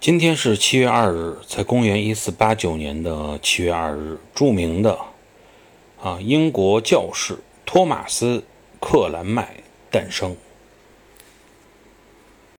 今天是七月二日，在公元一四八九年的七月二日，著名的啊英国教士托马斯·克兰麦诞生。